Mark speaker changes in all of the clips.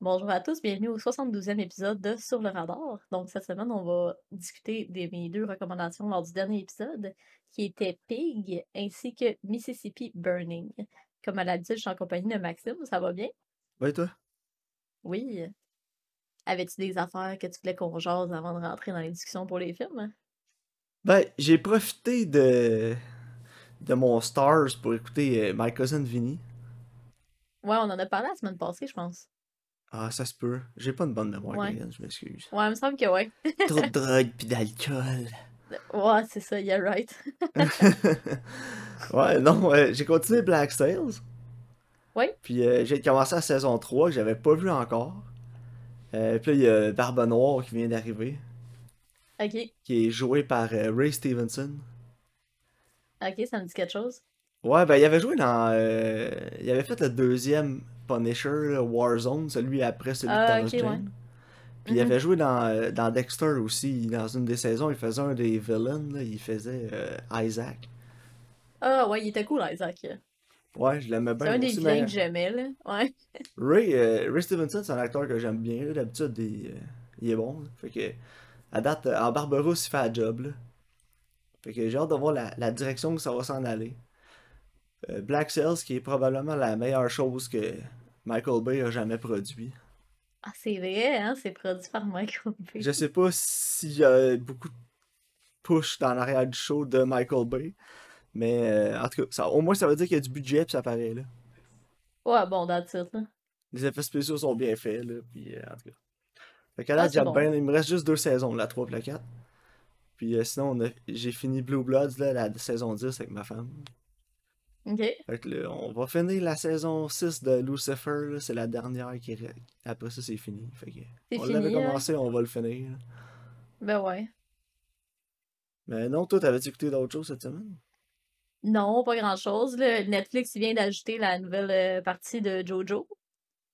Speaker 1: Bonjour à tous, bienvenue au 72e épisode de Sur le radar. Donc cette semaine, on va discuter de mes deux recommandations lors du dernier épisode, qui était Pig ainsi que Mississippi Burning. Comme à l'habitude, je suis en compagnie de Maxime, ça va bien?
Speaker 2: Ouais, toi?
Speaker 1: Oui. Avais-tu des affaires que tu voulais qu'on jase avant de rentrer dans les discussions pour les films?
Speaker 2: Ben, j'ai profité de de mon Stars pour écouter euh, My Cousin Vinny.
Speaker 1: Ouais, on en a parlé la semaine passée, je pense.
Speaker 2: Ah, ça se peut. J'ai pas une bonne mémoire,
Speaker 1: Ouais.
Speaker 2: Je m'excuse.
Speaker 1: Ouais, il me semble que ouais.
Speaker 2: Trop de drogue pis d'alcool.
Speaker 1: Ouais, c'est ça, yeah right.
Speaker 2: ouais, non, euh, j'ai continué Black Sails.
Speaker 1: Ouais.
Speaker 2: Puis euh, j'ai commencé la saison 3 que j'avais pas vu encore. Euh, puis là, il y a Barbe Noire qui vient d'arriver,
Speaker 1: Ok,
Speaker 2: qui est joué par euh, Ray Stevenson.
Speaker 1: ok, ça me dit quelque chose.
Speaker 2: Ouais, ben il avait joué dans. euh, il avait fait le deuxième Punisher, là, Warzone, celui après celui de
Speaker 1: Ah,
Speaker 2: Thomas
Speaker 1: ok,
Speaker 2: Jane. Puis il
Speaker 1: Mhm.
Speaker 2: avait joué dans, euh, dans Dexter aussi. Dans une des saisons, il faisait un des villains, là, il faisait euh, Isaac.
Speaker 1: Ah ouais, il était cool, Isaac.
Speaker 2: Ouais, je l'aimais
Speaker 1: C'est
Speaker 2: bien
Speaker 1: un des vilains que j'aimais, là. Ouais.
Speaker 2: Ray, euh, Ray Stevenson, c'est un acteur que j'aime bien. D'habitude, il, euh, il est bon. là. Fait que, à date, en Barbarousse, il fait la job. Là. Fait que j'ai hâte de voir la, la direction que ça va s'en aller. Black Sails, qui est probablement la meilleure chose que Michael Bay a jamais produit.
Speaker 1: Ah, c'est vrai, hein, c'est produit par Michael Bay.
Speaker 2: Je sais pas s'il y a beaucoup de push dans l'arrière du show de Michael Bay. Mais euh, en tout cas, ça, au moins ça veut dire qu'il y a du budget puis ça paraît là.
Speaker 1: Ouais, bon, that's it, là.
Speaker 2: Les effets spéciaux sont bien faits là. Puis euh, en tout cas. Fait qu'à
Speaker 1: Ah, bon.
Speaker 2: Il me reste juste deux saisons, la 3 et la 4. Puis euh, sinon, j'ai fini Blue Bloods, là, la saison 10 avec ma femme.
Speaker 1: Ok.
Speaker 2: Fait que là, on va finir la saison 6 de Lucifer, c'est la dernière qui est... Après ça, c'est fini. Fait que, on l'avait
Speaker 1: hein?
Speaker 2: commencé, on va le finir.
Speaker 1: Ben ouais.
Speaker 2: Mais non, toi, t'avais-tu écouté d'autres choses cette semaine?
Speaker 1: Non, pas grand-chose. Netflix il vient d'ajouter la nouvelle euh, partie de Jojo.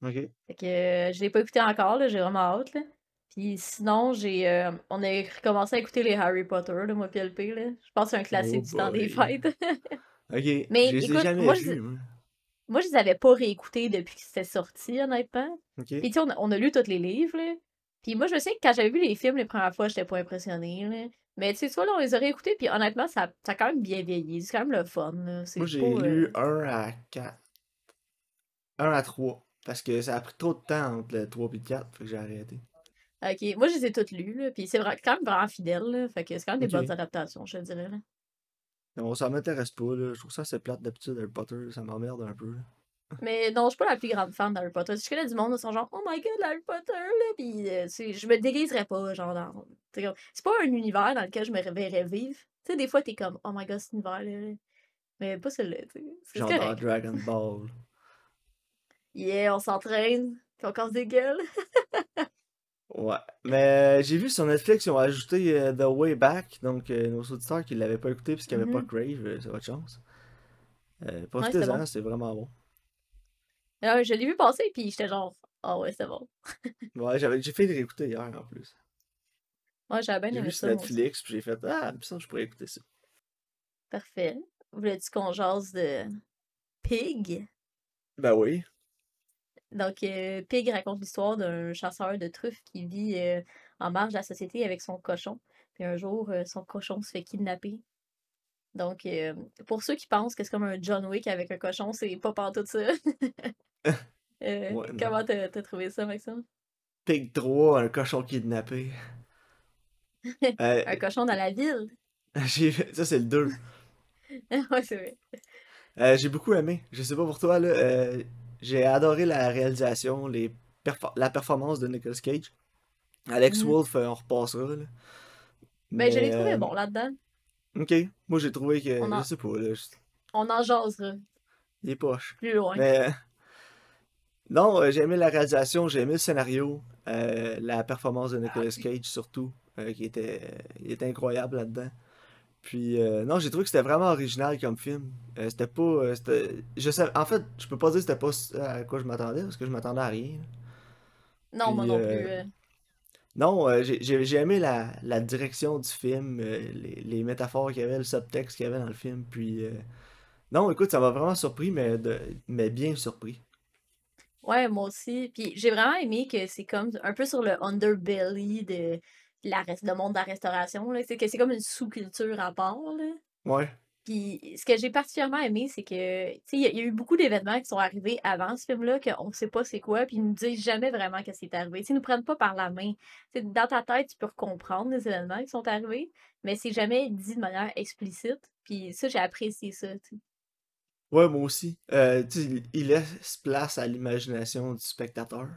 Speaker 2: Ok.
Speaker 1: Fait que euh, je l'ai pas écouté encore, là, j'ai vraiment hâte, là. Puis sinon, j'ai euh, on a recommencé à écouter les Harry Potter, là, moi puis LP, là. Je pense que c'est un classique
Speaker 2: Oh
Speaker 1: du temps des fêtes.
Speaker 2: Ok.
Speaker 1: Mais
Speaker 2: je les ai
Speaker 1: écoute,
Speaker 2: jamais
Speaker 1: moi, je-
Speaker 2: moi.
Speaker 1: Moi, je les avais pas réécoutés depuis que c'était sorti, honnêtement.
Speaker 2: Ok.
Speaker 1: Puis tu sais, on, a- on a lu tous les livres, là. Puis moi, je sais que quand j'avais vu les films les premières fois, j'étais pas impressionnée, là. Mais tu sais, soit là, on les a réécoutés, puis honnêtement, ça, ça a quand même bien vieilli. C'est quand même le fun, là.
Speaker 2: Moi, j'ai
Speaker 1: euh,
Speaker 2: lu 1 à 4. 1 à 3. Parce que ça a pris trop de temps entre le 3 et le 4, fait que j'ai arrêté.
Speaker 1: Ok, moi, je les ai toutes lues, là. Puis c'est quand même vraiment fidèle, là. Fait que c'est quand même des bonnes adaptations, je te dirais, là.
Speaker 2: Non, ça m'intéresse pas, là. Je trouve ça assez plate d'habitude, Harry Potter. Ça m'emmerde un peu. là.
Speaker 1: Mais non, je suis pas la plus grande fan d'Harry Potter. Je connais du monde, ils sont genre, oh my god, Harry Potter, là. Puis euh, je me déguiserais pas, genre, dans. c'est pas un univers dans lequel je me verrais vivre. Tu sais, des fois, t'es comme, oh my god, cet univers-là. Mais pas celui-là, tu sais.
Speaker 2: Genre dans. Dragon Ball.
Speaker 1: Yeah, on s'entraîne, puis on casse des gueules.
Speaker 2: Ouais. Mais j'ai vu sur Netflix, ils ont ajouté euh, The Way Back. Donc, euh, nos auditeurs qui l'avaient pas écouté parce qu'il n'y avait pas. Crave, euh, c'est votre chance. Euh, Profitez-en,
Speaker 1: bon.
Speaker 2: c'est vraiment bon.
Speaker 1: Alors, je l'ai vu passer, puis j'étais genre, ah ouais, c'est bon.
Speaker 2: Ouais, j'ai fait le réécouter hier en plus.
Speaker 1: Moi, j'avais bien
Speaker 2: J'ai
Speaker 1: aimé
Speaker 2: vu sur
Speaker 1: ça.
Speaker 2: Netflix, puis j'ai fait Ah, semble que je pourrais écouter ça.
Speaker 1: Parfait. Voulais-tu qu'on jase de Pig?
Speaker 2: Ben oui.
Speaker 1: Donc, euh, Pig raconte l'histoire d'un chasseur de truffes qui vit euh, en marge de la société avec son cochon. Puis un jour, euh, son cochon se fait kidnapper. Donc, euh, pour ceux qui pensent que c'est comme un John Wick avec un cochon, c'est pas pantoute ça.
Speaker 2: Ouais,
Speaker 1: comment t'as t'as trouvé ça, Maxime?
Speaker 2: Pig 3, un cochon kidnappé.
Speaker 1: Un cochon dans la ville?
Speaker 2: j'ai... Ça, c'est le 2.
Speaker 1: ouais, c'est vrai.
Speaker 2: J'ai beaucoup aimé. Je sais pas pour toi, là. Euh, j'ai adoré la réalisation, les perfor- la performance de Nicolas Cage. Alex
Speaker 1: Mhm.
Speaker 2: Wolff, euh, on repassera, là.
Speaker 1: Ben, je l'ai
Speaker 2: Mais,
Speaker 1: trouvé
Speaker 2: euh,
Speaker 1: bon là-dedans.
Speaker 2: Ok. Moi, j'ai trouvé que.
Speaker 1: On en-
Speaker 2: Je sais pas, là. je-
Speaker 1: On en jasera
Speaker 2: Il est poche.
Speaker 1: plus loin.
Speaker 2: Mais. Non, euh, j'ai aimé la réalisation, j'ai aimé le scénario, euh, la performance de Nicolas Cage surtout, euh, qui était, il était incroyable là-dedans. Puis, euh, non, j'ai trouvé que c'était vraiment original comme film. Euh, c'était pas. euh, c'était- je sais, en fait, je peux pas dire que c'était pas à quoi je m'attendais, parce que je m'attendais à rien.
Speaker 1: Non, moi non plus.
Speaker 2: Non, j'ai j'ai- j'ai aimé la, la direction du film, les, les métaphores qu'il y avait, le subtexte qu'il y avait dans le film. Puis, non, écoute, ça m'a vraiment surpris, mais, de, mais bien surpris.
Speaker 1: Ouais, moi aussi. Puis j'ai vraiment aimé que c'est comme un peu sur le underbelly de la reste le monde de la restauration. C'est que c'est comme une sous-culture à part, là.
Speaker 2: Ouais.
Speaker 1: Puis ce que j'ai particulièrement aimé, c'est que, tu sais, il y, a- il y a eu beaucoup d'événements qui sont arrivés avant ce film-là, qu'on ne sait pas c'est quoi, puis ils nous disent jamais vraiment qu'est-ce qui est arrivé. Tu sais, ils nous prennent pas par la main. Dans ta tête, tu peux comprendre les événements qui sont arrivés, mais c'est jamais dit de manière explicite. Puis ça, j'ai apprécié ça.
Speaker 2: Ouais, moi aussi. Euh, il laisse place à l'imagination du spectateur.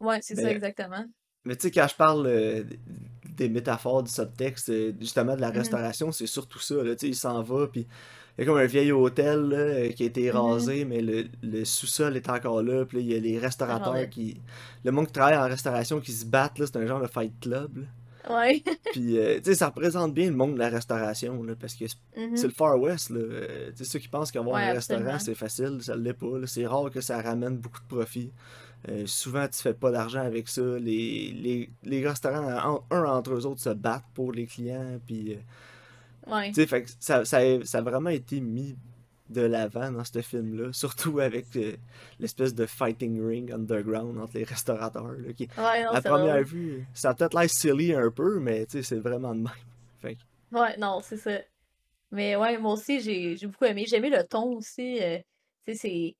Speaker 1: Ouais, c'est ça exactement.
Speaker 2: Mais tu sais, quand je parle euh, des métaphores, du subtexte, euh, justement de la
Speaker 1: Mhm,
Speaker 2: restauration, c'est surtout ça. Là, tu sais, il s'en va, puis il y a comme un vieil hôtel là, euh, qui a été
Speaker 1: mhm.
Speaker 2: rasé, mais le, le sous-sol est encore là. Puis il y a les restaurateurs qui. Le monde qui travaille en restauration qui se battent, c'est un genre de fight club. là.
Speaker 1: Ouais.
Speaker 2: Puis, euh, tu sais, ça représente bien le monde de la restauration, là, parce que c'est c'est
Speaker 1: Mhm.
Speaker 2: le Far West, là. Euh, tu sais, ceux qui pensent qu'avoir
Speaker 1: Ouais,
Speaker 2: un restaurant, c'est facile, ça l'est pas. C'est rare que ça ramène beaucoup de profit. Euh, souvent, tu fais pas d'argent avec ça. Les, les, les restaurants, en- un entre eux autres, se battent pour les clients, puis... euh,
Speaker 1: Ouais.
Speaker 2: fait que ça, ça, a, ça a vraiment été mis de l'avant dans ce film-là, surtout avec euh, l'espèce de fighting ring underground entre les restaurateurs, là, qui,
Speaker 1: Ouais, non,
Speaker 2: à première vue, ça a peut-être l'air silly un peu, mais c'est vraiment de même. Fait que,
Speaker 1: Ouais, non, c'est ça. Mais ouais, moi aussi, j'ai beaucoup aimé. J'ai aimé le ton aussi. tu sais, c'est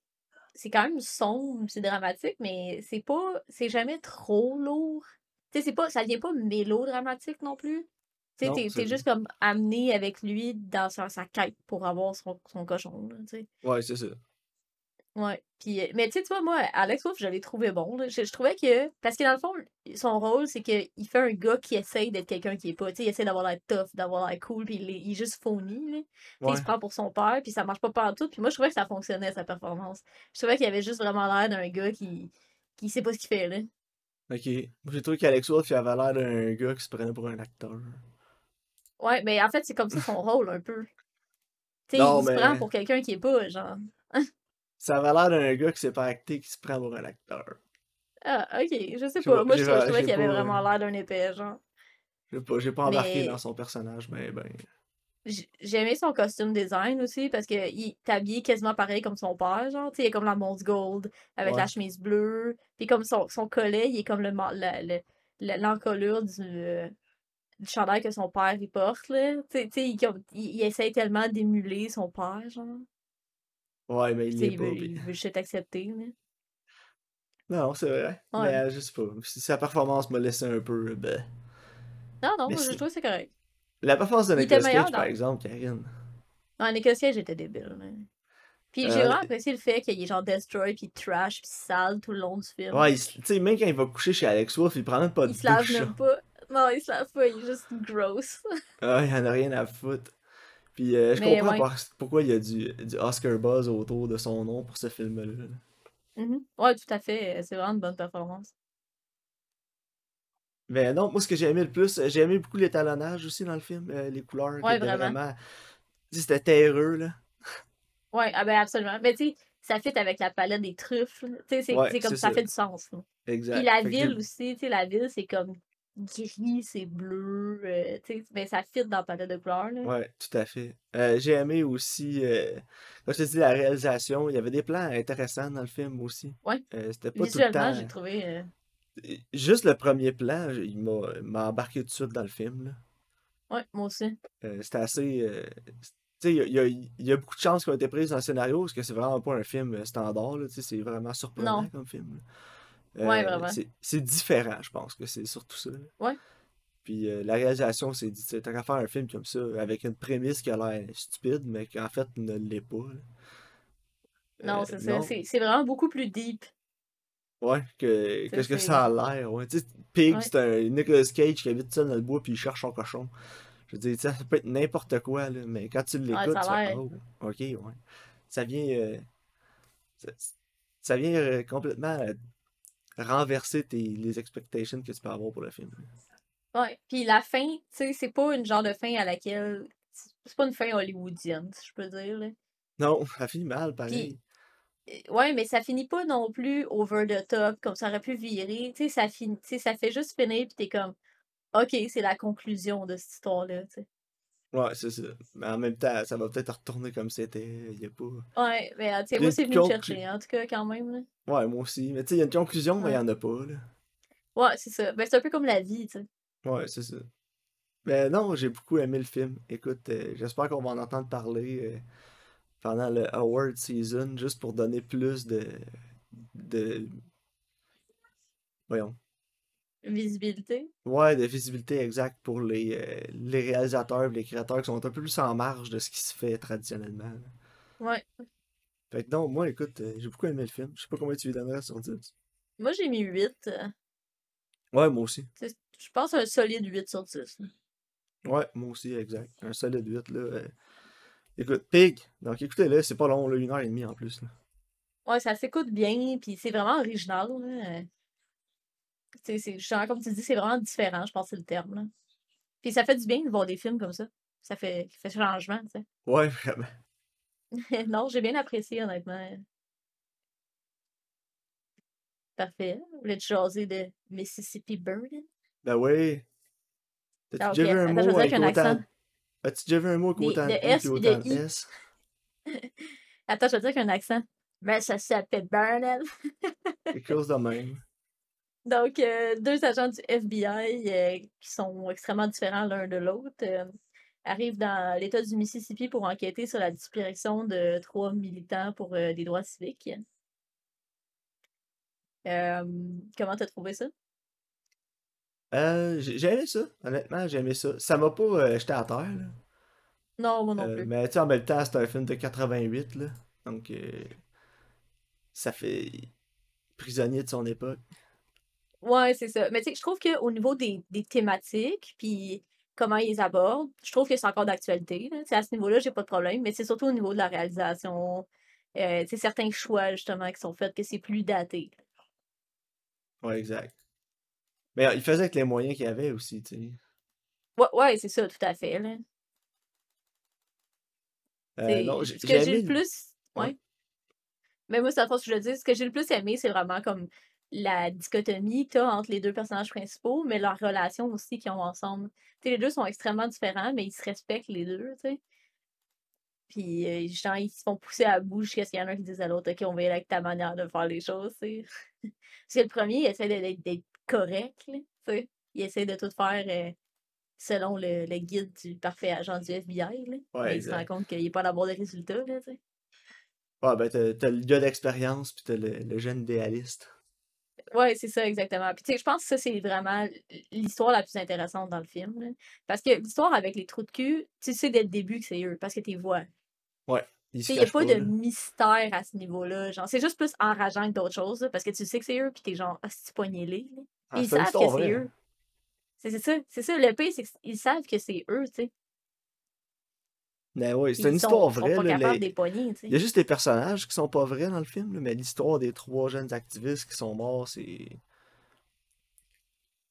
Speaker 1: c'est quand même sombre, c'est dramatique, mais c'est pas c'est jamais trop lourd. Tu sais, c'est pas ça devient pas mélodramatique non plus. Tu sais, t'es juste comme amené avec lui dans sa, sa quête pour avoir son, son cochon, là, tu sais.
Speaker 2: Ouais, c'est ça.
Speaker 1: Ouais. Puis, mais tu sais, tu vois, moi, Alex Wolff, je l'ai trouvé bon. là. Je, je trouvais que. Parce que dans le fond, son rôle, c'est qu'il fait un gars qui essaye d'être quelqu'un qui est pas. Tu sais, il essaie d'avoir l'air tough, d'avoir l'air cool, puis il, est il est juste phony, là. Tu sais, il se
Speaker 2: Ouais.
Speaker 1: prend pour son père, puis ça marche pas partout. Puis moi, je trouvais que ça fonctionnait, sa performance. Je trouvais qu'il avait juste vraiment l'air d'un gars qui, qui sait pas ce qu'il fait, là.
Speaker 2: Ok. Moi, j'ai trouvé qu'Alex Wolff, il avait l'air d'un gars qui se prenait pour un acteur.
Speaker 1: Ouais, mais en fait, c'est comme ça son rôle, un peu. Tu sais, il se prend pour quelqu'un qui est pas, genre.
Speaker 2: ça avait l'air d'un gars qui sait pas acter, qui se prend pour un acteur.
Speaker 1: Ah, ok, je sais pas.
Speaker 2: pas,
Speaker 1: Moi, je trouvais, qu'il avait
Speaker 2: euh,
Speaker 1: vraiment l'air d'un épais, genre.
Speaker 2: j'ai pas, pas embarqué dans son personnage, mais ben.
Speaker 1: J- J'ai aimé son costume design aussi parce que il est habillé quasiment pareil comme son père, genre, tu sais, il est comme la Mons Gold avec la chemise bleue, puis comme son, son collet, il est comme le ma- la- le- le- l'encolure du, euh, du chandail que son père il porte, là. Tu sais, tu sais, il, il, il essaie tellement d'émuler son père, genre.
Speaker 2: Ouais, mais il
Speaker 1: tu sais,
Speaker 2: l'est
Speaker 1: il
Speaker 2: pas.
Speaker 1: veut,
Speaker 2: puis-
Speaker 1: il veut juste accepter, là.
Speaker 2: Non, c'est vrai.
Speaker 1: Ouais.
Speaker 2: Mais je sais pas. Si Sa performance m'a laissé un peu. Ben.
Speaker 1: Non, non,
Speaker 2: Mais
Speaker 1: moi, je trouve que c'est correct.
Speaker 2: La performance de
Speaker 1: Il était
Speaker 2: Nicolas
Speaker 1: meilleur
Speaker 2: Cage, par exemple, Karine.
Speaker 1: Non, Nicolas Cage était débile, là. Puis j'ai
Speaker 2: Euh,
Speaker 1: vraiment apprécié le fait qu'il est genre destroy, puis trash, puis sale tout le long du film.
Speaker 2: ouais, il se- tu sais, même quand il va coucher chez Alex Wolff, il prend même pas de
Speaker 1: Il se lave
Speaker 2: douche.
Speaker 1: même pas. Non, il se lave pas, il est juste gross.
Speaker 2: Ah, il en a rien à foutre. Puis euh, je
Speaker 1: Mais
Speaker 2: comprends
Speaker 1: ouais.
Speaker 2: par- pourquoi il y a du, du Oscar buzz autour de son nom pour ce film-là.
Speaker 1: Mhm. Ouais, tout à fait. C'est vraiment une bonne performance.
Speaker 2: Mais non, moi, ce que j'ai aimé le plus, euh, j'ai aimé beaucoup l'étalonnage aussi dans le film, euh, les couleurs
Speaker 1: Ouais, vraiment.
Speaker 2: C'était terreux, là.
Speaker 1: Ouais, ah ben absolument. Mais tu sais, ça fit avec la palette des truffes. Tu sais, c'est
Speaker 2: Ouais,
Speaker 1: comme ça
Speaker 2: ça.
Speaker 1: fait du sens. là. Puis
Speaker 2: Exact.
Speaker 1: la
Speaker 2: Fait que j'ai-
Speaker 1: ville aussi, tu sais, la ville, c'est comme gris, c'est bleu. euh, tu sais, mais ça fit dans la palette de couleurs. Là.
Speaker 2: Ouais, tout à fait. Euh, j'ai aimé aussi, euh, comme je te dis, la réalisation. Il y avait des plans intéressants dans le film aussi.
Speaker 1: Ouais.
Speaker 2: Euh, c'était pas tout le temps.
Speaker 1: j'ai trouvé.
Speaker 2: Juste le premier plan, il m'a embarqué tout de suite dans le film. là.
Speaker 1: Ouais, moi aussi.
Speaker 2: C'était assez. tu sais, il y a, y y beaucoup de chances qui ont été prises dans le scénario parce que c'est vraiment pas un film standard. là, tu sais, C'est vraiment surprenant
Speaker 1: Non.
Speaker 2: comme film. là.
Speaker 1: Ouais,
Speaker 2: Euh,
Speaker 1: vraiment.
Speaker 2: c'est différent, je pense que c'est surtout ça.
Speaker 1: Ouais.
Speaker 2: Puis euh, la réalisation, c'est dit, t'as qu'à faire un film comme ça, avec une prémisse qui a l'air stupide, mais qui en fait ne l'est pas. là.
Speaker 1: Non,
Speaker 2: Euh,
Speaker 1: c'est ça. C'est vraiment beaucoup plus deep.
Speaker 2: ouais, que, ce que ça a l'air. Ouais. Tu sais, Pig,
Speaker 1: Ouais.
Speaker 2: c'est un Nicolas Cage qui habite seul dans le bois puis il cherche son cochon. Je veux dire, ça peut être n'importe quoi, là, mais quand tu l'écoutes,
Speaker 1: ça
Speaker 2: tu fais. Oh, ok, ouais. Ça vient, euh, ça, ça vient euh, complètement euh, renverser tes, les expectations que tu peux avoir pour le film.
Speaker 1: Ouais. Puis la fin, tu sais, c'est pas une genre de fin à laquelle. C'est pas une fin hollywoodienne, si je peux dire. Là.
Speaker 2: Non, ça finit mal, pareil.
Speaker 1: euh, ouais, mais ça finit pas non plus over the top, comme ça aurait pu virer. Tu sais, ça, ça fait juste finir, puis t'es comme, OK, c'est la conclusion de cette histoire-là.
Speaker 2: Ouais, c'est ça. Mais en même temps, ça va peut-être retourner comme c'était. Il y a pas.
Speaker 1: Ouais, mais euh, tu sais, moi, c'est venu me chercher, en tout cas, quand même. Là.
Speaker 2: Ouais, moi aussi. Mais tu sais, il y a une conclusion, mais il y en a pas, là.
Speaker 1: Ouais, c'est ça. Ben, c'est un peu comme la vie, tu sais.
Speaker 2: Ouais, c'est ça. Mais non, j'ai beaucoup aimé le film. Écoute, euh, j'espère qu'on va en entendre parler euh, pendant le award season, juste pour donner plus de, de, voyons,
Speaker 1: Visibilité.
Speaker 2: ouais, de visibilité exacte pour les, euh, les réalisateurs, et les créateurs qui sont un peu plus en marge de ce qui se fait traditionnellement. là.
Speaker 1: Ouais.
Speaker 2: Fait que non, moi, écoute, euh, j'ai beaucoup aimé le film. Je sais pas combien tu lui donnerais sur 10.
Speaker 1: Moi, j'ai mis 8. euh,
Speaker 2: Ouais, moi aussi.
Speaker 1: Je pense un solide 8 sur 10. là.
Speaker 2: Ouais, moi aussi, exact. Un solide 8, là. euh. Écoute, Pig. Donc écoutez-le, c'est pas long, là, une heure et demie en plus. Là.
Speaker 1: Ouais, ça s'écoute bien, puis c'est vraiment original. là. C'est, c'est, genre, comme tu dis, c'est vraiment différent, je pense que c'est le terme. Là. Puis ça fait du bien de voir des films comme ça. Ça fait, ça fait changement, tu sais.
Speaker 2: Ouais, vraiment.
Speaker 1: non, j'ai bien apprécié, honnêtement. Parfait. Vous voulez te jaser de Mississippi Burning?
Speaker 2: Ben oui. T'as-tu
Speaker 1: Ah,
Speaker 2: déjà vu un
Speaker 1: Attends,
Speaker 2: mot avec
Speaker 1: un
Speaker 2: autant...
Speaker 1: accent.
Speaker 2: As-tu déjà vu un mot avec autant
Speaker 1: de S de
Speaker 2: autant de. S?
Speaker 1: Attends, je vais dire avec un accent. Mais ça s'appelle.
Speaker 2: Quelque chose de même.
Speaker 1: Donc, euh, deux agents du FBI euh, qui sont extrêmement différents l'un de l'autre euh, arrivent dans l'État du Mississippi pour enquêter sur la disparition de trois militants pour des droits civiques. Comment t'as trouvé ça?
Speaker 2: Euh, j'ai aimé ça, honnêtement, j'ai aimé ça. Ça m'a pas jeté à terre, là.
Speaker 1: Non, moi non plus.
Speaker 2: mais tu sais, en même temps, c'est un film de 88, là. Donc, ça fait prisonnier de son époque.
Speaker 1: Ouais, c'est ça. Mais tu sais, je trouve qu'au niveau des, des thématiques, puis comment ils les abordent, je trouve que c'est encore d'actualité. là. Tu sais, À ce niveau-là, j'ai pas de problème, mais c'est surtout au niveau de la réalisation, euh, tu sais, certains choix justement qui sont faits, que c'est plus daté.
Speaker 2: Ouais, exact. Mais euh, il faisait avec les moyens qu'il avait aussi, tu sais.
Speaker 1: Ouais, ouais, c'est ça, tout à fait. Là.
Speaker 2: Euh,
Speaker 1: C'est-
Speaker 2: non, j'ai
Speaker 1: ce que j'ai
Speaker 2: aimé
Speaker 1: le plus.
Speaker 2: Ouais.
Speaker 1: Ouais. Mais moi, c'est la fois que je le dis, ce que j'ai le plus aimé, c'est vraiment comme la dichotomie que t'as entre les deux personnages principaux, mais leur relation aussi qu'ils ont ensemble. Tu les deux sont extrêmement différents, mais ils se respectent les deux, tu sais. Puis, euh, genre, ils se font pousser à bout jusqu'à ce qu'il y en a un qui dise à l'autre, OK, on va y aller avec ta manière de faire les choses, tu sais. Parce que le premier, il essaie d'être d'être correct, tu sais. Il essaie de tout faire euh, selon le, le guide du parfait agent du FBI, là.
Speaker 2: Ouais,
Speaker 1: mais il se rend compte qu'il n'est pas d'avoir de résultats, là, tu sais.
Speaker 2: Ouais, ben, t'as t'as le gars d'expérience, puis t'as le, le jeune idéaliste.
Speaker 1: Ouais, c'est ça, exactement. Puis, tu sais, je pense que ça, c'est vraiment l'histoire la plus intéressante dans le film. là. Parce que l'histoire avec les trous de cul, tu sais dès le début que c'est eux, parce que tu les vois.
Speaker 2: Ouais, il se
Speaker 1: n'y a
Speaker 2: cache
Speaker 1: pas de
Speaker 2: là.
Speaker 1: mystère à ce niveau-là. Genre, c'est juste plus enrageant que d'autres choses, là, parce que tu sais que c'est eux, puis t'es genre, ah, c'est poigné-les.
Speaker 2: Ah,
Speaker 1: Ils
Speaker 2: c'est une
Speaker 1: savent que
Speaker 2: histoire
Speaker 1: c'est
Speaker 2: vraie.
Speaker 1: eux. C'est c'est ça, c'est ça. Le pire, c'est qu'ils savent que c'est eux, tu sais.
Speaker 2: Mais ouais, c'est une
Speaker 1: sont,
Speaker 2: histoire
Speaker 1: sont
Speaker 2: vraie,
Speaker 1: pas
Speaker 2: là.
Speaker 1: capables
Speaker 2: les-
Speaker 1: des poignées,
Speaker 2: Il y a juste les personnages qui sont pas vrais dans le film, là, mais l'histoire des trois jeunes activistes qui sont morts, c'est.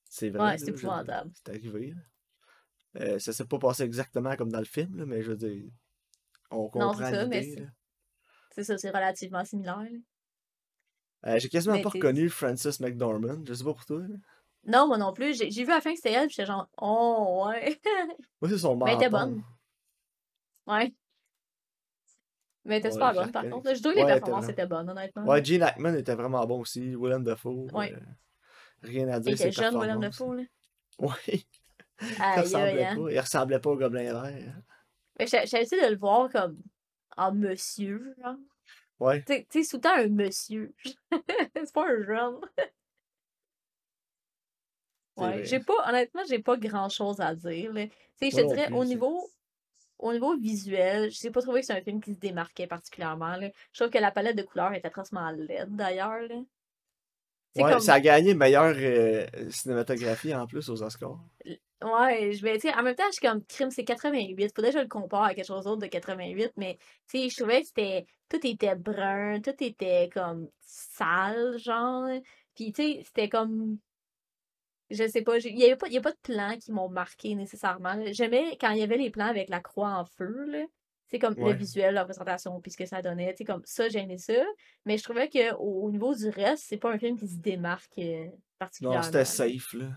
Speaker 2: C'est vrai,
Speaker 1: Ouais, c'est épouvantable.
Speaker 2: C'est arrivé. Euh, ça s'est pas passé exactement comme dans le film, là, mais je veux dire, on comprend
Speaker 1: c'est ça, c'est relativement similaire.
Speaker 2: Euh, j'ai quasiment
Speaker 1: Mais
Speaker 2: pas reconnu Frances McDormand, je sais pas pour toi, là.
Speaker 1: Non, moi non plus. J'ai vu à la fin que c'était elle, puis j'étais genre, oh, ouais.
Speaker 2: Moi, c'est son
Speaker 1: Mais elle était bonne. Ouais. Mais était
Speaker 2: Ouais,
Speaker 1: super bonne, par contre. Je trouve que les
Speaker 2: Ouais,
Speaker 1: performances étaient bonnes, honnêtement.
Speaker 2: Ouais, Gene Hackman était vraiment bon aussi, Willem Dafoe,
Speaker 1: Ouais.
Speaker 2: euh, rien à
Speaker 1: Il
Speaker 2: dire, ses
Speaker 1: était jeune,
Speaker 2: performances.
Speaker 1: Dafoe, là.
Speaker 2: Ouais, il ressemblait
Speaker 1: hein.
Speaker 2: pas, il ressemblait pas au Gobelin Vert.
Speaker 1: Mais j'ai j'ai essayé de le voir comme en monsieur, genre.
Speaker 2: Ouais,
Speaker 1: Tu sais- tout le temps un monsieur. c'est pas un jeune. Ouais, j'ai pas, honnêtement, j'ai pas grand chose à dire. Tu sais, je te dirais, au niveau, au niveau visuel, je n'ai pas trouvé que c'est un film qui se démarquait particulièrement, là. Je trouve que la palette de couleurs est atrocement laide, d'ailleurs,
Speaker 2: Ouais,
Speaker 1: comme,
Speaker 2: ça a gagné meilleure euh, cinématographie en plus aux Oscars.
Speaker 1: ouais, je vais, sais, en même temps, je suis comme, crime, c'est 88. Faudrait que je le compare à quelque chose d'autre de 88, mais, tu sais, je trouvais que c'était, tout était brun, tout était comme sale, genre. Puis, tu sais, c'était comme, je sais pas, il y avait pas, il y a pas de plans qui m'ont marqué nécessairement. J'aimais quand il y avait les plans avec la croix en feu, là. C'est comme le visuel, la représentation, puis ce que ça donnait, sais, comme ça, j'aimais ça. Mais je trouvais que au, au niveau du reste, c'est pas un film qui se démarque euh,
Speaker 2: Non,
Speaker 1: particulièrement.
Speaker 2: c'était
Speaker 1: là.
Speaker 2: safe, là.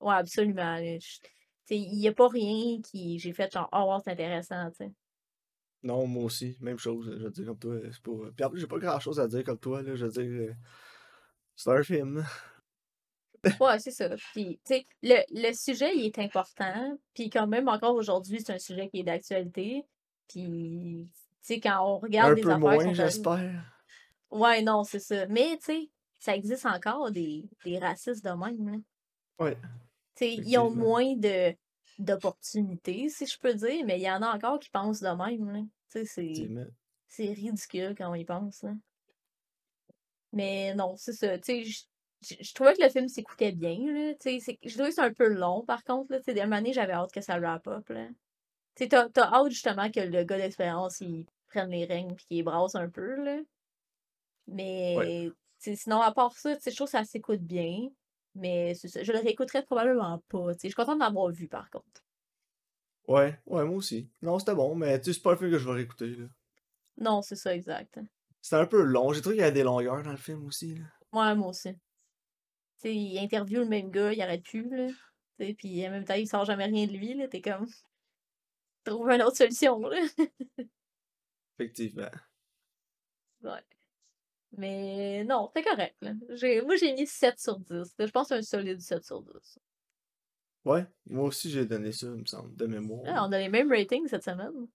Speaker 1: Ouais, absolument. il n'y a pas rien qui j'ai fait genre, oh wow, c'est intéressant, tu sais.
Speaker 2: Non, moi aussi, même chose, je veux dire, comme toi. C'est pas... Puis en plus, j'ai pas grand chose à dire comme toi, là, je veux dire. C'est un film.
Speaker 1: Ouais, c'est ça. Puis, tu sais, le, le sujet, il est important. Puis, quand même, encore aujourd'hui, c'est un sujet qui est d'actualité. Puis, tu sais, quand on regarde
Speaker 2: Un
Speaker 1: des
Speaker 2: peu
Speaker 1: affaires
Speaker 2: moins, j'espère.
Speaker 1: Ouais, non, c'est ça. Mais, tu sais, ça existe encore des, des racistes de même, là.
Speaker 2: Ouais,
Speaker 1: Tu sais, ils ont moins de d'opportunités, si je peux dire, mais il y en a encore qui pensent de même. Tu sais, c'est ridicule quand on y pense, là. Mais non, c'est ça. Tu sais, je trouvais que le film s'écoutait bien, là. Je trouvais que c'est un peu long, par contre, là. Des années, j'avais hâte que ça wrap up, là. T'as, t'as hâte, justement, que le gars d'expérience, il prenne les règnes puis qu'il brasse un peu, là. Mais, sinon, à part ça, je trouve que ça s'écoute bien. Mais c'est ça. Je le réécouterais probablement pas. Je suis contente d'avoir vu, par contre.
Speaker 2: Ouais, ouais, moi aussi. Non, c'était bon, mais c'est pas un film que je vais réécouter, là.
Speaker 1: Non, c'est ça, exact.
Speaker 2: C'était un peu long. J'ai trouvé qu'il y avait des longueurs dans le film aussi, là.
Speaker 1: Ouais, moi aussi. Sais, il interviewe le même gars, il arrête plus, là. Tu sais, puis en même temps, il sort jamais rien de lui, là. T'es comme... Trouve une autre solution, là.
Speaker 2: Effectivement.
Speaker 1: Ouais. Mais non, c'est correct, là. Moi, j'ai mis 7 sur 10. Je pense que c'est un solide 7 sur 10.
Speaker 2: Ouais, moi aussi j'ai donné ça, il me semble, de
Speaker 1: Ah,
Speaker 2: mémoire.
Speaker 1: on a les mêmes ratings cette semaine.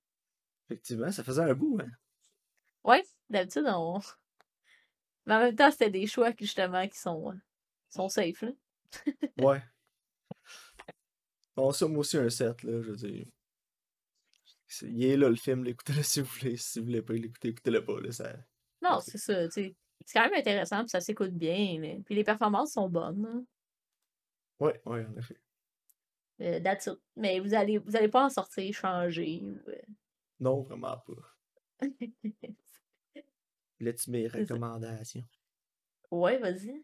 Speaker 2: Effectivement, ça faisait un bout, hein.
Speaker 1: Ouais, d'habitude, on... Mais en même temps, c'était des choix, qui, justement, qui sont, euh, sont safe, là.
Speaker 2: Ouais. Bon, ça, moi aussi, un 7, là, je veux dire. Il est là, le film, l'écoutez-le si vous voulez. Si vous voulez pas l'écouter, écoutez-le pas, là, ça...
Speaker 1: Non, c'est ça, tu sais. C'est quand même intéressant, puis ça s'écoute bien, là. Puis les performances sont bonnes, là.
Speaker 2: Ouais, ouais, en effet.
Speaker 1: Euh, that's it. Mais vous allez, vous allez pas en sortir changé. ou, euh,
Speaker 2: Non, vraiment pas. Là, tu mes recommandations.
Speaker 1: Ouais, vas-y.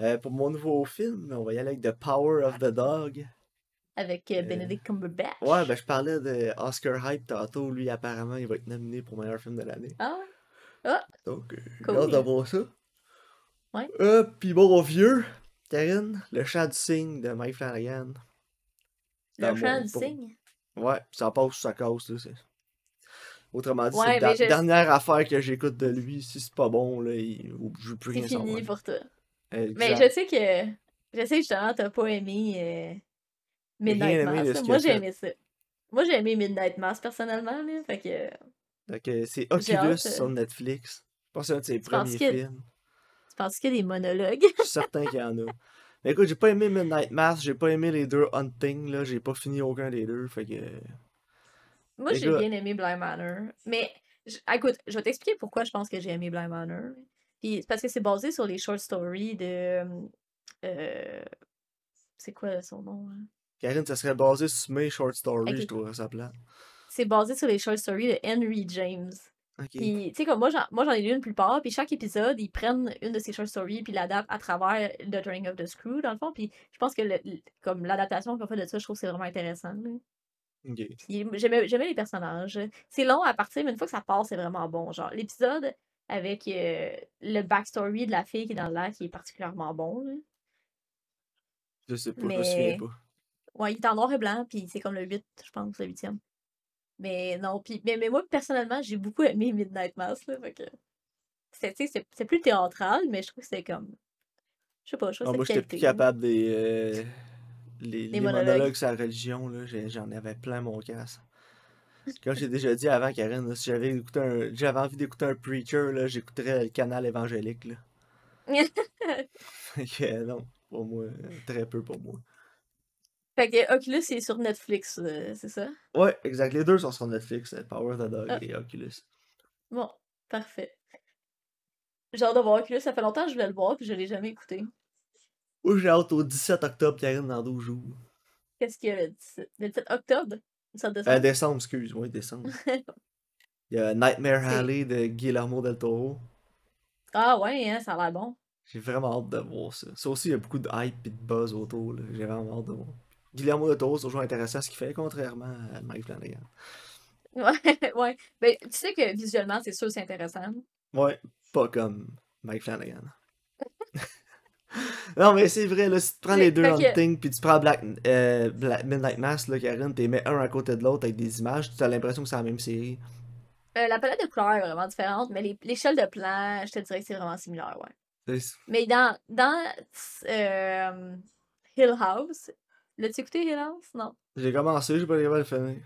Speaker 2: Euh, pour mon nouveau film, on va y aller avec The Power of the Dog.
Speaker 1: Avec euh,
Speaker 2: Euh,
Speaker 1: Benedict Cumberbatch.
Speaker 2: Ouais, ben je parlais de Oscar Hype tantôt. Lui, apparemment, il va être nominé pour meilleur film de l'année.
Speaker 1: Ah? Ah,
Speaker 2: Donc,
Speaker 1: Cool.
Speaker 2: hâte de voir ça.
Speaker 1: Ouais.
Speaker 2: Euh, pis bon, vieux, Karine, Le Chat du Cygne de Mike Flanagan.
Speaker 1: le chant
Speaker 2: mon-
Speaker 1: du cygne?
Speaker 2: Ouais, ça passe ou ça casse, là. c'est- Autrement dit,
Speaker 1: Ouais,
Speaker 2: c'est la
Speaker 1: je-
Speaker 2: dernière affaire que j'écoute de lui. Si c'est pas bon, là, il... je veux plus
Speaker 1: C'est
Speaker 2: rien
Speaker 1: fini
Speaker 2: savoir.
Speaker 1: pour toi.
Speaker 2: Exact.
Speaker 1: Mais je sais que. Je sais que justement, t'as pas aimé euh, Midnight
Speaker 2: aimé
Speaker 1: Mass. Moi, j'ai aimé ça. Moi, j'ai aimé Midnight Mass personnellement, là. Fait que.
Speaker 2: C'est Oculus
Speaker 1: hâte, euh,
Speaker 2: sur Netflix. Je pense que c'est un de ses premiers films.
Speaker 1: Tu penses qu'il y a des monologues?
Speaker 2: Je suis certain qu'il y en a. Mais écoute, j'ai pas aimé Midnight Mass, j'ai pas aimé les deux Hunting, là. J'ai pas fini aucun des deux, fait que...
Speaker 1: Moi, j'ai bien aimé Blind Manor. Mais, écoute, je vais t'expliquer pourquoi je pense que j'ai aimé Blind Manor. Puis, c'est parce que c'est basé sur les short stories de. euh, c'est quoi son nom? hein?
Speaker 2: Karine, ça serait basé sur mes short stories, je trouverais ça plate.
Speaker 1: C'est basé sur les short stories de Henry James. Puis, tu sais, comme moi, j'en, ai lu une plupart, puis chaque épisode, ils prennent une de ces short stories, puis l'adaptent à travers The Turning of the Screw, dans le fond. Puis, je pense que le- comme l'adaptation qu'on fait de ça, je trouve que c'est vraiment intéressant. là. J'aimais les personnages. C'est long à partir, mais une fois que ça part, c'est vraiment bon. Genre, l'épisode avec euh, le backstory de la fille qui est dans le lac, qui est particulièrement bon. là.
Speaker 2: Je sais pas, je me souviens
Speaker 1: Mais-
Speaker 2: pas.
Speaker 1: Ouais, il est en noir et blanc, puis c'est comme le 8, je pense, le 8e. Mais non, puis mais, mais moi, personnellement, j'ai beaucoup aimé Midnight Mass, là, fait que... C'est, c'est, c'est plus théâtral, mais je trouve que c'était comme... Je sais pas, je trouve
Speaker 2: Ah,
Speaker 1: que
Speaker 2: moi,
Speaker 1: c'est
Speaker 2: j'étais plus capable des... euh, Les, les
Speaker 1: monologues.
Speaker 2: monologues sur la religion, là, j'en avais plein mon casse. Comme j'ai déjà dit avant, Karine, là, si j'avais écouté un... j'avais envie d'écouter un preacher, là, j'écouterais le canal évangélique, là. Fait que, euh, non, pour moi, euh, très peu pour moi.
Speaker 1: Fait que Oculus, est sur Netflix, euh, c'est ça?
Speaker 2: Ouais, exact. Les deux sont sur Netflix, Power of the Dog
Speaker 1: Ah.
Speaker 2: et Oculus.
Speaker 1: Bon, parfait. J'ai hâte de voir Oculus, ça fait longtemps que je voulais le voir, puis je l'ai jamais écouté.
Speaker 2: Moi, j'ai hâte au 17 octobre, Karine, dans 12 jours.
Speaker 1: Qu'est-ce qu'il y a le 17, le 17 octobre?
Speaker 2: Euh,
Speaker 1: décembre?
Speaker 2: décembre, excuse, oui, décembre. Il y a Nightmare Alley de Guillermo del Toro.
Speaker 1: Ah ouais, hein, ça a l'air bon.
Speaker 2: J'ai vraiment hâte de voir ça. Ça aussi, il y a beaucoup de hype et de buzz autour. là. J'ai vraiment hâte de voir. Guillermo del Toro, c'est toujours intéressant ce qu'il fait, contrairement à Mike Flanagan.
Speaker 1: Ouais, ouais. Ben, tu sais que visuellement, c'est sûr que c'est intéressant.
Speaker 2: Ouais, pas comme Mike Flanagan. Non, mais c'est vrai, là, si tu prends les deux
Speaker 1: fait que-
Speaker 2: Hunting, puis tu prends Black, euh, Black- Midnight Mass, là, Karen, t'es mets un à côté de l'autre avec des images, tu as l'impression que c'est la même série.
Speaker 1: Euh, la palette de couleurs est vraiment différente, mais les- l'échelle de plan, je te dirais que c'est vraiment similaire, ouais. Mais dans, dans euh, Hill House, l'as-tu écouté Hill House? Non.
Speaker 2: J'ai commencé, j'ai pas de le finir.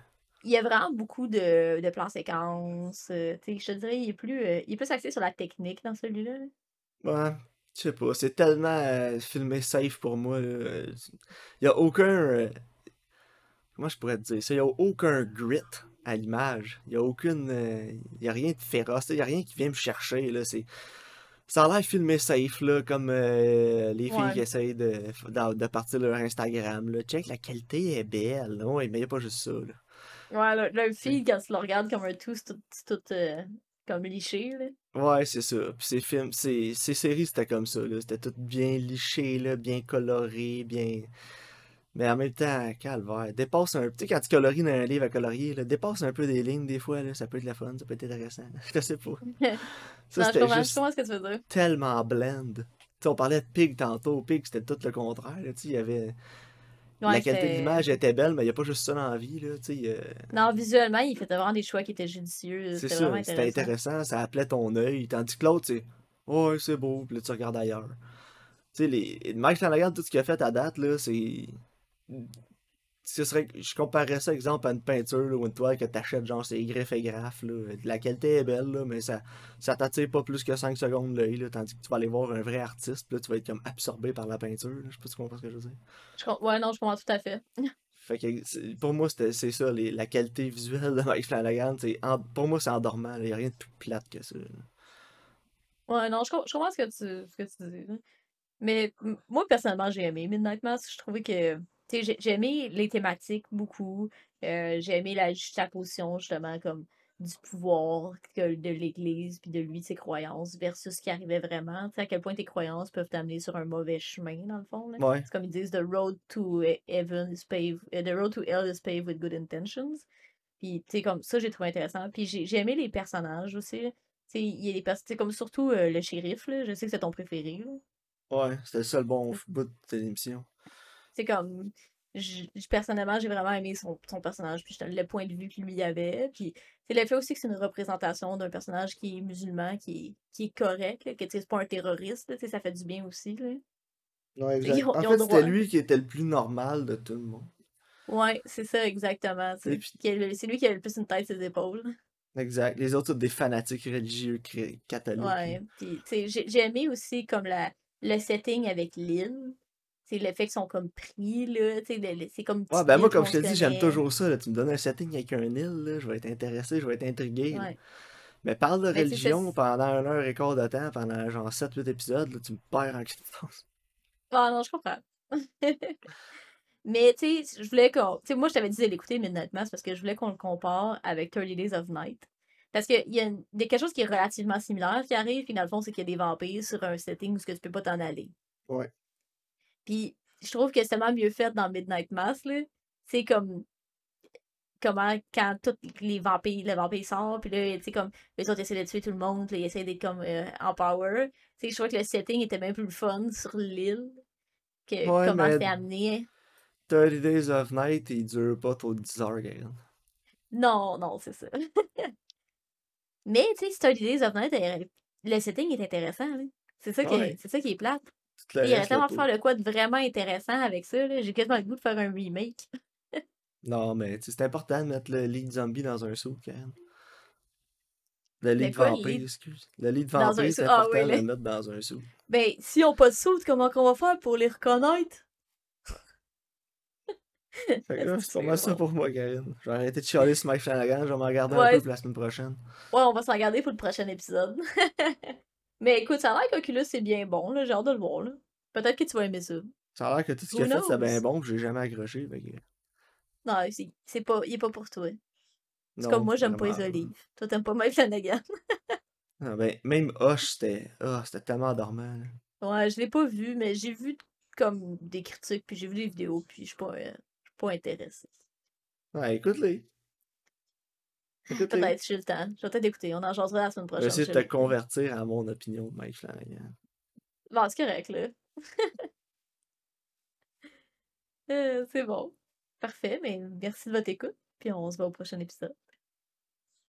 Speaker 1: Il y a vraiment beaucoup de, de plans séquences. euh, tu je te dirais, il est plus, il est plus axé sur la technique dans celui-là. là.
Speaker 2: Ouais, je sais pas, c'est tellement euh, filmé safe pour moi. Il y a aucun. euh, comment je pourrais te dire ça? Il y a aucun grit à l'image. Il y a aucune. euh, y a rien de féroce, il y a rien qui vient me chercher. Là, c'est... Ça a l'air filmé safe, là, comme euh, les filles
Speaker 1: Ouais.
Speaker 2: qui essayent de, de, de partir leur Instagram. Là. Check, la qualité est belle. là. Ouais, mais il n'y a pas juste ça. Là.
Speaker 1: Ouais, le, le feed, quand tu le regardes comme un tout, c'est tout, euh, comme liché, là.
Speaker 2: Ouais, c'est ça. Puis ces films, ces, ces séries, c'était comme ça, là. C'était tout bien liché, là, bien coloré, bien... Mais en même temps, calvaire, dépasse un... Tu sais, quand tu colories dans un livre à colorier, là, dépasse un peu des lignes, des fois, là, ça peut être la fun, ça peut être intéressant. Je sais pas. Ça, c'était juste
Speaker 1: ce que tu veux dire.
Speaker 2: tellement blend. Tu sais, on parlait de Pig tantôt. Pig, c'était tout le contraire, là, tu sais, il y avait... la qualité de l'image était belle, mais il n'y a pas juste ça dans la vie, là, euh,
Speaker 1: Non, visuellement, il fait vraiment des choix qui étaient judicieux.
Speaker 2: C'est
Speaker 1: C'était
Speaker 2: ça, c'était
Speaker 1: intéressant.
Speaker 2: intéressant, ça appelait ton œil, tandis que l'autre, c'est Ouais, c'est beau, puis là tu regardes ailleurs. Tu sais, les... Mike Flanagan, tout ce qu'il a fait à date, là, c'est. Ce serait... Je comparerais ça, exemple, à une peinture là, ou une toile que t'achètes, genre, c'est griffe et graphe, là. La qualité est belle, là, mais ça, ça t'attire pas plus que 5 secondes l'œil, là, tandis que tu vas aller voir un vrai artiste, puis là, tu vas être comme absorbé par la peinture, là. Je sais pas si tu comprends ce que je veux dire.
Speaker 1: Je Ouais, non, je comprends tout à fait.
Speaker 2: Fait que pour moi, c'est ça, les- la qualité visuelle de Mike Flanagan, en- pour moi, c'est endormant, il y a rien de plus plate que ça.
Speaker 1: Ouais, non, je, je comprends ce que tu, ce que tu dis. Mais moi, personnellement, j'ai aimé Midnight Mass. Je trouvais que. J'ai aimé les thématiques beaucoup. Euh, j'ai aimé la juxtaposition, justement, comme du pouvoir que- de l'Église, puis de lui, de ses croyances, versus ce qui arrivait vraiment. Tu sais, à quel point tes croyances peuvent t'amener sur un mauvais chemin, dans le fond.
Speaker 2: Ouais.
Speaker 1: C'est comme ils disent, the road to he- heaven is paved, euh, the road to hell is paved with good intentions. Puis, tu sais, comme ça, j'ai trouvé intéressant. Puis, j'ai aimé les personnages aussi. Tu sais, il y a des personnages, comme surtout euh, le shérif, là. Je sais que c'est ton préféré, là.
Speaker 2: Ouais, c'était le seul bon bout de l'émission.
Speaker 1: C'est comme. j- j- Personnellement, j'ai vraiment aimé son, son personnage, puis le point de vue qu'il lui avait. Puis c'est le fait aussi que c'est une représentation d'un personnage qui est musulman, qui est, qui est correct, là, que c'est pas un terroriste, là, ça fait du bien aussi. Là.
Speaker 2: Ouais,
Speaker 1: exact. Ils ont-
Speaker 2: En
Speaker 1: ils
Speaker 2: fait, c'était lui qui était le plus normal de tout le monde.
Speaker 1: Ouais, c'est ça, exactement.
Speaker 2: puis-
Speaker 1: C'est lui qui a le plus une tête sur ses épaules.
Speaker 2: Exact. Les autres, c'est des fanatiques religieux catholiques.
Speaker 1: Ouais. Puis, j'ai aimé aussi comme la, le setting avec l'île. C'est le fait qu'ils sont comme pris, là. C'est comme.
Speaker 2: Ouais, ben moi, comme je te dis, j'aime toujours ça. là. Tu me donnes un setting avec un île, là, je vais être intéressé, je vais être intrigué.
Speaker 1: Ouais.
Speaker 2: Mais parle de
Speaker 1: sais,
Speaker 2: religion pendant une heure et quart de temps, pendant genre 7-8 épisodes, là, tu me perds en existence.
Speaker 1: Ah non, je comprends. Mais tu sais, je voulais qu'on. Tu sais, moi, je t'avais dit de l'écouter Midnight Mass parce que je voulais qu'on le compare avec 30 Days of Night. Parce qu'il y a une- quelque chose qui est relativement similaire qui arrive, puis dans le fond, c'est qu'il y a des vampires sur un setting où tu peux pas t'en aller.
Speaker 2: Ouais.
Speaker 1: Puis je trouve que c'est tellement mieux fait dans Midnight Mass, là. C'est comme. Comment, quand tous les vampires, le vampire sort, puis là, tu sais, comme, les autres essaient de tuer tout le monde, puis ils essaient d'être comme euh, en power. Tu sais, je trouve que le setting était bien plus fun sur l'île que
Speaker 2: Ouais,
Speaker 1: comment c'était amené.
Speaker 2: 30 Days of Night, il dure pas trop 10 heures, Gaël.
Speaker 1: Non, non, c'est ça. Mais, tu sais, Study Days of Night, elle- le setting est intéressant. C'est ça, qui est-
Speaker 2: Ouais.
Speaker 1: c'est ça qui est plate.
Speaker 2: Le
Speaker 1: Il aurait
Speaker 2: reste,
Speaker 1: tellement
Speaker 2: le
Speaker 1: de faire de quoi de vraiment intéressant avec ça, là. J'ai quasiment le goût de faire un remake.
Speaker 2: Non, mais c'est important de mettre le lead zombie dans un saut, Karen. Le lead
Speaker 1: quoi, le
Speaker 2: vampire,
Speaker 1: lead-
Speaker 2: excuse. Le
Speaker 1: un
Speaker 2: vampire, c'est?
Speaker 1: Ah
Speaker 2: important de
Speaker 1: le-
Speaker 2: le mettre dans un saut.
Speaker 1: Ben, si on pas de saut, comment qu'on va faire pour les reconnaître?
Speaker 2: C'est pas mal ça pour moi, Karine. Je vais arrêter de chialer sur Mike Flanagan, je vais m'en regarder un peu pour la semaine prochaine.
Speaker 1: Ouais, on va se regarder pour le prochain épisode. Mais écoute, ça a l'air qu'Oculus c'est bien bon, là. J'ai hâte de le voir, là. Peut-être que tu vas aimer ça.
Speaker 2: Ça a l'air que tout ce qu'il a fait, c'est bien bon, que j'ai jamais accroché. que-
Speaker 1: Non, c'est pas, il est pas pour toi. C'est
Speaker 2: Non,
Speaker 1: comme moi, j'aime pas les olives. Toi, t'aimes pas Mike Flanagan.
Speaker 2: Ah, ben, même Hush, c'était c'était tellement dormant. là.
Speaker 1: Ouais, je l'ai pas vu, mais j'ai vu comme des critiques, puis j'ai vu des vidéos, puis je suis pas, euh, pas intéressée.
Speaker 2: Ouais, écoute-les.
Speaker 1: Peut-être, je suis le temps. Je vais peut-être écouter. On en jasera la semaine prochaine.
Speaker 2: Je vais essayer de te convertir à mon opinion de Mike Flanagan.
Speaker 1: Bon, c'est correct, là. Euh, c'est bon. Parfait, mais merci de votre écoute, puis on se voit au prochain épisode.